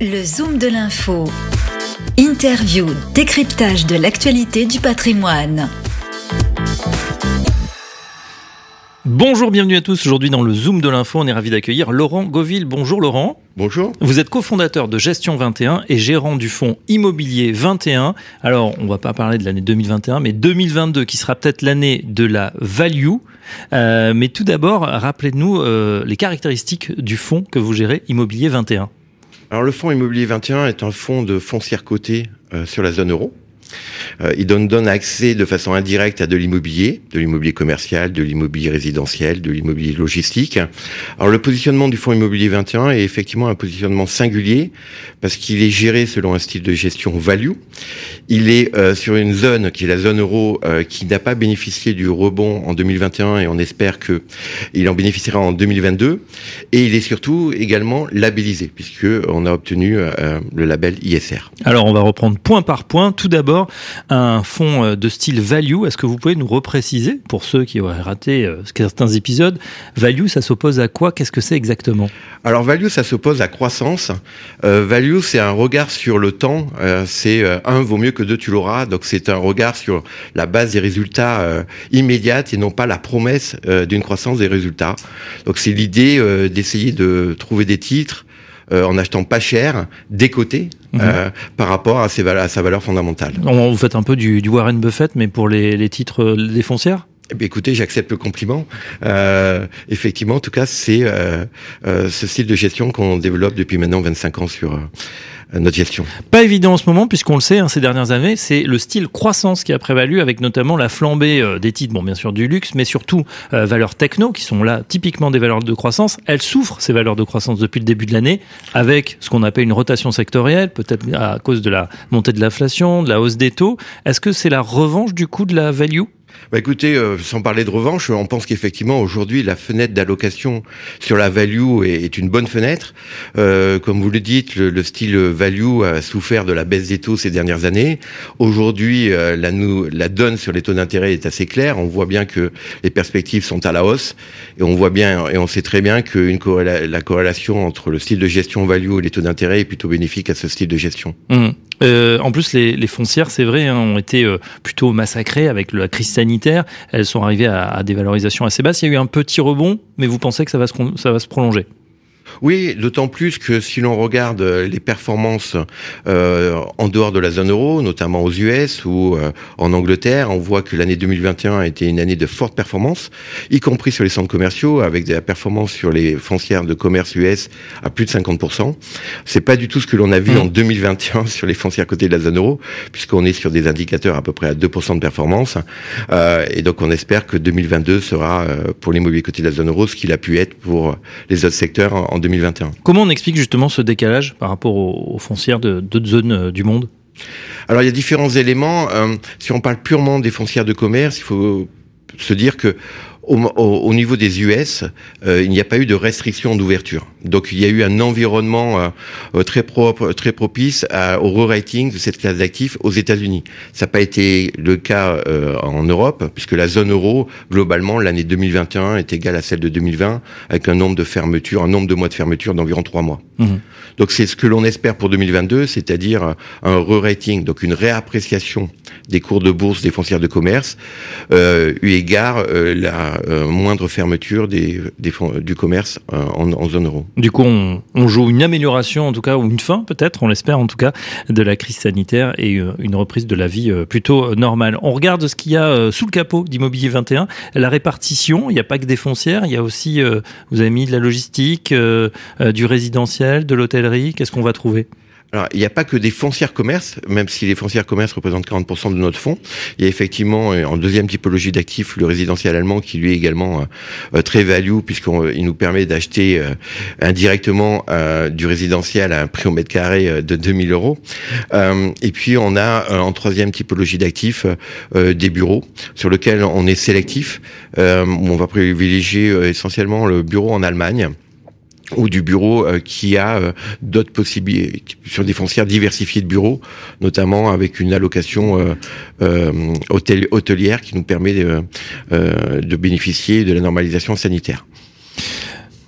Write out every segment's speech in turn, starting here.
Le Zoom de l'info. Interview, décryptage de l'actualité du patrimoine. Bonjour, bienvenue à tous. Aujourd'hui dans le Zoom de l'info, on est ravi d'accueillir Laurent Goville. Bonjour Laurent. Bonjour. Vous êtes cofondateur de Gestion 21 et gérant du fonds Immobilier 21. Alors, on va pas parler de l'année 2021, mais 2022 qui sera peut-être l'année de la value. Euh, mais tout d'abord, rappelez-nous euh, les caractéristiques du fonds que vous gérez, Immobilier 21. Alors le fonds Immobilier 21 est un fonds de foncière cotée euh, sur la zone euro. Euh, il donne, accès de façon indirecte à de l'immobilier, de l'immobilier commercial, de l'immobilier résidentiel, de l'immobilier logistique. Alors le positionnement du fonds immobilier 21 est effectivement un positionnement singulier parce qu'il est géré selon un style de gestion value. Il est euh, sur une zone qui est la zone euro euh, qui n'a pas bénéficié du rebond en 2021 et on espère que il en bénéficiera en 2022. Et il est surtout également labellisé puisque on a obtenu le label ISR. Alors on va reprendre point par point. Tout d'abord, un fonds euh, de style value. Est-ce que vous pouvez nous repréciser pour ceux qui auraient raté euh, certains épisodes Value, ça s'oppose à quoi? Qu'est-ce que c'est exactement? Alors value, ça s'oppose à croissance. Euh, value, c'est un regard sur le temps. C'est un vaut mieux que deux, tu l'auras. Donc c'est un regard sur la base des résultats immédiats et non pas la promesse d'une croissance des résultats. Donc c'est l'idée d'essayer de trouver des titres euh, en achetant pas cher, décotés Mhm. euh, par rapport à, ses à sa valeur fondamentale. On, Vous faites un peu du, du Warren Buffett, mais pour les, les titres euh, des foncières? Eh écoutez, j'accepte le compliment. Euh, effectivement, en tout cas, c'est euh, euh, ce style de gestion qu'on développe depuis maintenant 25 ans sur euh, notre gestion. Pas évident en ce moment, puisqu'on le sait, hein, ces dernières années, c'est le style croissance qui a prévalu, avec notamment la flambée euh, des titres, bon, bien sûr, du luxe, mais surtout euh, valeurs techno, qui sont là typiquement des valeurs de croissance. Elles souffrent, ces valeurs de croissance, depuis le début de l'année, avec ce qu'on appelle une rotation sectorielle, peut-être à cause de la montée de l'inflation, de la hausse des taux. Est-ce que c'est la revanche du coup de la value? Bah écoutez, euh, sans parler de revanche, on pense qu'effectivement aujourd'hui la fenêtre d'allocation sur la value est, une bonne fenêtre. Euh, comme vous le dites, le, le style value a souffert de la baisse des taux ces dernières années. Aujourd'hui, euh, la, donne sur les taux d'intérêt est assez claire. On voit bien que les perspectives sont à la hausse et on voit bien et on sait très bien que la corrélation entre le style de gestion value et les taux d'intérêt est plutôt bénéfique à ce style de gestion. Euh, en plus, les, foncières, c'est vrai, hein, ont été plutôt massacrées avec la crise Elles sont arrivées à, des valorisations assez basses. Il y a eu un petit rebond, mais vous pensez que ça va se prolonger? Oui, d'autant plus que si l'on regarde euh, les performances euh, en dehors de la zone euro, notamment aux US ou euh, en Angleterre, on voit que l'année 2021 a été une année de forte performance, y compris sur les centres commerciaux, avec des performances sur les foncières de commerce US à plus de 50%. C'est pas du tout ce que l'on a vu Mm. en 2021 sur les foncières côté de la zone euro, puisqu'on est sur des indicateurs à peu près à 2% de performance. Euh, et donc on espère que 2022 sera euh, pour l'immobilier côté de la zone euro ce qu'il a pu être pour les autres secteurs en, en 2021. Comment on explique justement ce décalage par rapport aux, aux foncières de d'autres zones euh, du monde? Alors il y a différents éléments. Euh, si on parle purement des foncières de commerce, il faut se dire que au, au- au niveau des US, euh, il n'y a pas eu de restriction d'ouverture. Donc il y a eu un environnement euh, euh, très propre, très propice à- au re-rating de cette classe d'actifs aux États-Unis. Ça n'a pas été le cas euh, en Europe, puisque la zone euro, globalement, l'année 2021 est égale à celle de 2020, avec un nombre de fermetures, un nombre de mois de fermeture d'environ trois mois. Mhm. Donc c'est ce que l'on espère pour 2022, c'est-à-dire un re-rating, donc une réappréciation des cours de bourse des foncières de commerce, euh, eu égard euh, euh, moindre fermeture des, des du commerce euh, en, zone euro. Du coup, on, on joue une amélioration, en tout cas, ou une fin, peut-être, on l'espère, en tout cas, de la crise sanitaire et euh, une reprise de la vie plutôt normale. On regarde ce qu'il y a sous le capot d'Immobilier 21. La répartition, il n'y a pas que des foncières, il y a aussi, vous avez mis de la logistique, du résidentiel, de l'hôtellerie. Qu'est-ce qu'on va trouver? Il n'y a pas que des foncières commerce, même si les foncières commerce représentent 40% de notre fonds. Il y a effectivement, euh, en deuxième typologie d'actifs, le résidentiel allemand qui lui est également euh, euh, très value puisqu'il nous permet d'acheter euh, indirectement du résidentiel à un prix au mètre carré de 2000 euros. Et puis, on a en troisième typologie d'actifs des bureaux sur lesquels on est sélectif. On va privilégier essentiellement le bureau en Allemagne ou du bureau euh, qui a euh, d'autres possibilités sur des foncières diversifiées de bureaux, notamment avec une allocation euh, euh, hôtel- hôtelière qui nous permet de, euh, de bénéficier de la normalisation sanitaire.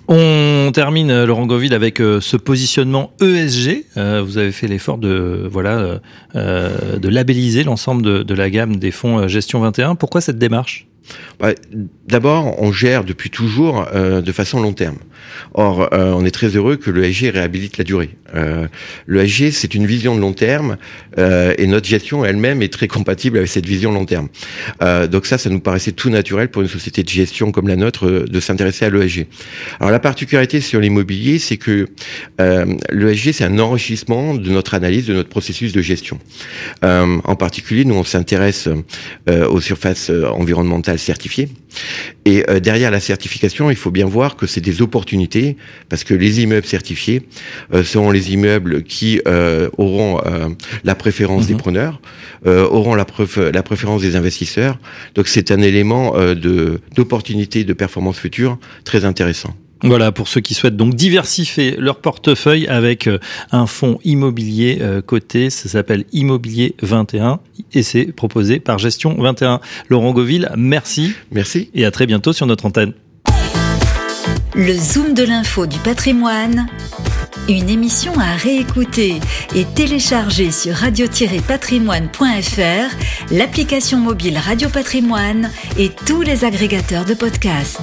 On termine Laurent Goville avec ce positionnement ESG. vous avez fait l'effort de voilà de labelliser l'ensemble de, de, la gamme des fonds Gestion 21. Pourquoi cette démarche? Bah, d'abord, on gère depuis toujours euh, de façon long terme. Or, euh, on est très heureux que le l'ESG réhabilite la durée. Euh, L'ESG, c'est une vision de long terme euh, et notre gestion elle-même est très compatible avec cette vision long terme. Donc ça, ça nous paraissait tout naturel pour une société de gestion comme la nôtre de s'intéresser à l'ESG. Alors la particularité sur l'immobilier, c'est que l'ESG, c'est un enrichissement de notre analyse, de notre processus de gestion. en particulier, nous, on s'intéresse aux surfaces environnementales certifiées. Et derrière la certification, il faut bien voir que c'est des opportunités parce que les immeubles certifiés euh, seront les immeubles qui euh, auront euh, la préférence des mhm. preneurs, auront la, la préférence des investisseurs. Donc c'est un élément de d'opportunité de performance future très intéressant. Voilà, pour ceux qui souhaitent donc diversifier leur portefeuille avec un fonds immobilier coté, ça s'appelle Immobilier 21 et c'est proposé par Gestion 21. Laurent Goville, merci. Merci. Et à très bientôt sur notre antenne. Le Zoom de l'info du patrimoine, une émission à réécouter et télécharger sur radio-patrimoine.fr, l'application mobile Radio Patrimoine et tous les agrégateurs de podcasts.